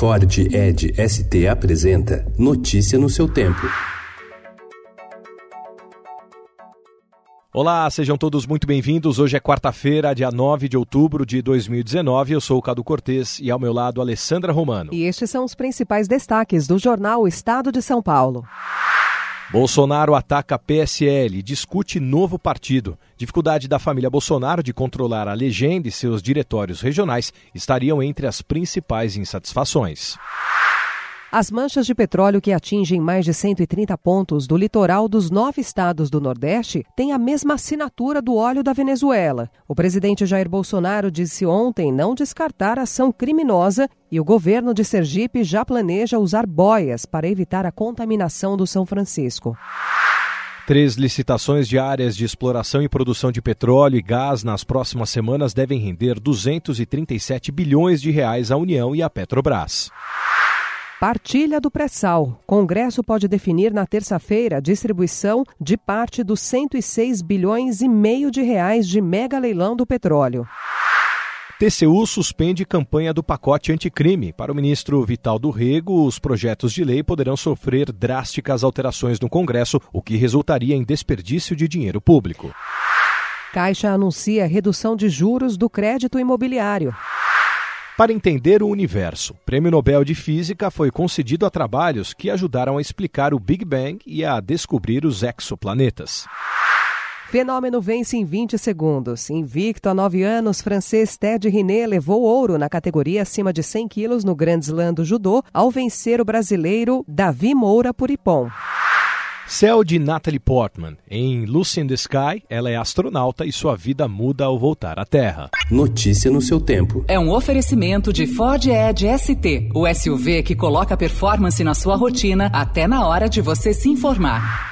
Ford Ed ST apresenta Notícia no seu tempo. Olá, sejam todos muito bem-vindos. Hoje é quarta-feira, dia 9 de outubro de 2019. Eu sou o Cadu Cortês e ao meu lado Alessandra Romano. E estes são os principais destaques do jornal Estado de São Paulo. Bolsonaro ataca PSL discute novo partido. Dificuldade da família Bolsonaro de controlar a legenda e seus diretórios regionais estariam entre as principais insatisfações. As manchas de petróleo que atingem mais de 130 pontos do litoral dos nove estados do Nordeste têm a mesma assinatura do óleo da Venezuela. O presidente Jair Bolsonaro disse ontem não descartar ação criminosa e o governo de Sergipe já planeja usar boias para evitar a contaminação do São Francisco. Três licitações de áreas de exploração e produção de petróleo e gás nas próximas semanas devem render 237 bilhões de reais à União e à Petrobras. Partilha do pré-sal. Congresso pode definir na terça-feira a distribuição de parte dos 106 bilhões e meio de reais de mega leilão do petróleo. TCU suspende campanha do pacote anticrime. Para o ministro Vital do Rego, os projetos de lei poderão sofrer drásticas alterações no Congresso, o que resultaria em desperdício de dinheiro público. Caixa anuncia redução de juros do crédito imobiliário. Para entender o universo, o Prêmio Nobel de Física foi concedido a trabalhos que ajudaram a explicar o Big Bang e a descobrir os exoplanetas. Fenômeno vence em 20 segundos. Invicto há nove anos, francês Ted Riné levou ouro na categoria acima de 100 quilos no Grand Slam do judô ao vencer o brasileiro Davi Moura por Ipom. Céu de Natalie Portman. Em Lucy in the Sky, ela é astronauta e sua vida muda ao voltar à Terra. Notícia no seu tempo. É um oferecimento de Ford Edge ST, o SUV que coloca performance na sua rotina até na hora de você se informar.